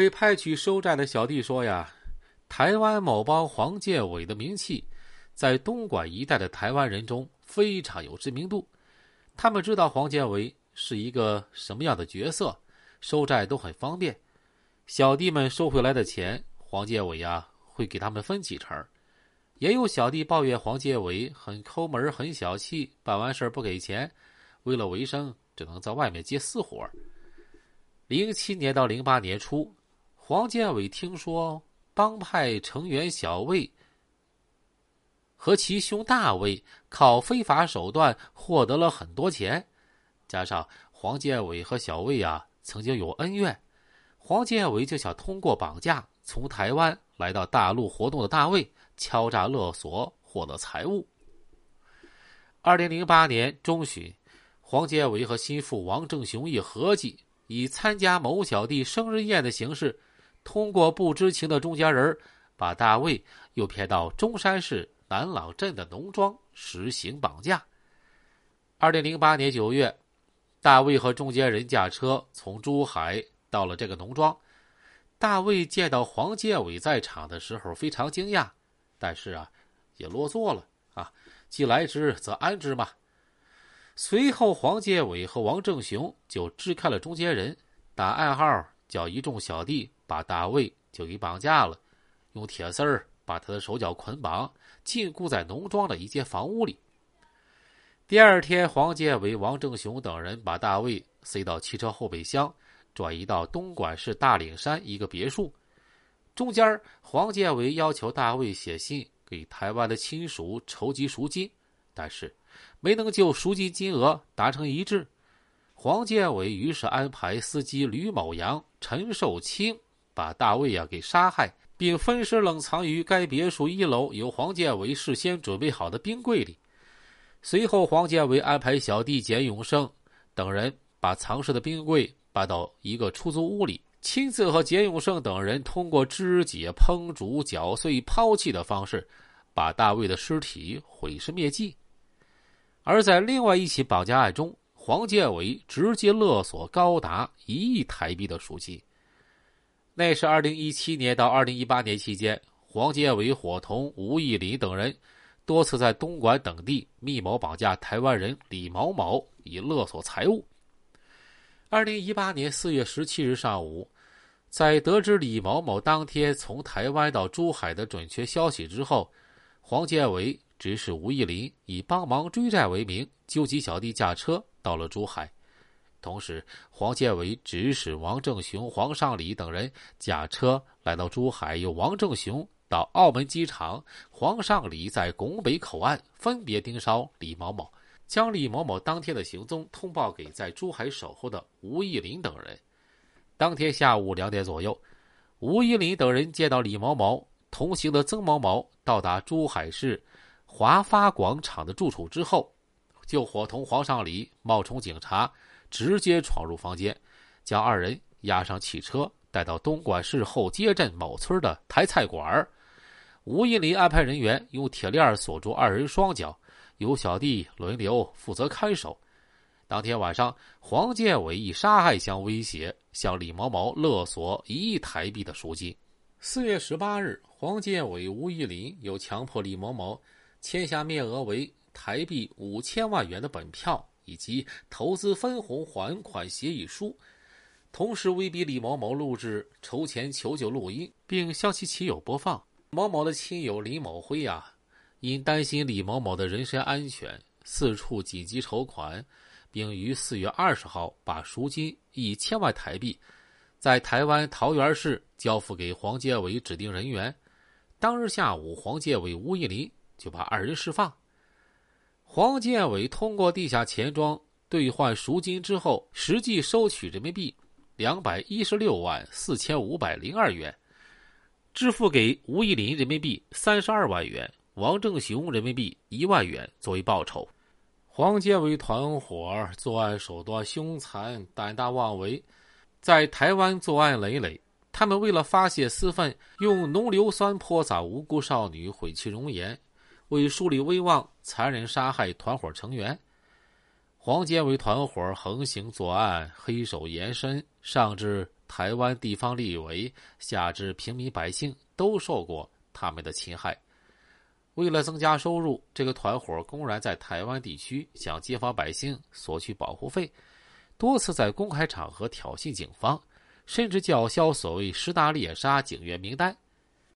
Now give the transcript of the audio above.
被派去收债的小弟说呀：“台湾某帮黄建伟的名气，在东莞一带的台湾人中非常有知名度。他们知道黄建伟是一个什么样的角色，收债都很方便。小弟们收回来的钱，黄建伟呀会给他们分几成。也有小弟抱怨黄建伟很抠门、很小气，办完事不给钱，为了维生，只能在外面接私活。零七年到零八年初。”黄建伟听说帮派成员小魏和其兄大卫靠非法手段获得了很多钱，加上黄建伟和小魏啊曾经有恩怨，黄建伟就想通过绑架从台湾来到大陆活动的大卫敲诈勒索获得财物。二零零八年中旬，黄建伟和心腹王正雄一合计，以参加某小弟生日宴的形式。通过不知情的中间人，把大卫诱骗到中山市南朗镇的农庄实行绑架。二零零八年九月，大卫和中间人驾车从珠海到了这个农庄。大卫见到黄建伟在场的时候非常惊讶，但是啊，也落座了啊，既来之则安之嘛。随后，黄建伟和王正雄就支开了中间人，打暗号叫一众小弟。把大卫就给绑架了，用铁丝儿把他的手脚捆绑，禁锢在农庄的一间房屋里。第二天，黄建伟、王正雄等人把大卫塞到汽车后备箱，转移到东莞市大岭山一个别墅。中间，黄建伟要求大卫写信给台湾的亲属筹集赎金，但是没能就赎金金额达成一致。黄建伟于是安排司机吕某阳、陈寿清。把大卫呀给杀害，并分尸冷藏于该别墅一楼由黄建伟事先准备好的冰柜里。随后，黄建伟安排小弟简永胜等人把藏尸的冰柜搬到一个出租屋里，亲自和简永胜等人通过肢解、烹煮、搅碎、抛弃的方式，把大卫的尸体毁尸灭迹。而在另外一起绑架案中，黄建伟直接勒索高达一亿台币的赎金。那是二零一七年到二零一八年期间，黄建伟伙同吴义林等人多次在东莞等地密谋绑架台湾人李某某，以勒索财物。二零一八年四月十七日上午，在得知李某某当天从台湾到珠海的准确消息之后，黄建伟指使吴义林以帮忙追债为名，纠集小弟驾车到了珠海。同时，黄建伟指使王正雄、黄尚礼等人驾车来到珠海，由王正雄到澳门机场，黄尚礼在拱北口岸分别盯梢李某某，将李某某当天的行踪通报给在珠海守候的吴义林等人。当天下午两点左右，吴义林等人见到李某某同行的曾某某到达珠海市华发广场的住处之后，就伙同黄尚礼冒充警察。直接闯入房间，将二人押上汽车，带到东莞市后街镇某村的台菜馆吴义林安排人员用铁链锁住二人双脚，由小弟轮流负责看守。当天晚上，黄建伟以杀害相威胁，向李某某勒索一亿台币的赎金。四月十八日，黄建伟、吴义林又强迫李某某签下面额为台币五千万元的本票。以及投资分红还款协议书，同时威逼李某某录制筹钱求救录音，并向其亲友播放。某某的亲友李某辉呀，因担心李某某的人身安全，四处紧急筹款，并于四月二十号把赎金一千万台币，在台湾桃园市交付给黄建伟指定人员。当日下午，黄建伟、吴义林就把二人释放。黄建伟通过地下钱庄兑换赎金之后，实际收取人民币两百一十六万四千五百零二元，支付给吴义林人民币三十二万元、王正雄人民币一万元作为报酬。黄建伟团伙作案手段凶残、胆大妄为，在台湾作案累累。他们为了发泄私愤，用浓硫酸泼洒无辜少女，毁其容颜。为树立威望，残忍杀害团伙成员。黄建为团伙横行作案，黑手延伸，上至台湾地方立委下至平民百姓都受过他们的侵害。为了增加收入，这个团伙公然在台湾地区向街坊百姓索取保护费，多次在公开场合挑衅警方，甚至叫嚣所谓“十大猎杀”警员名单。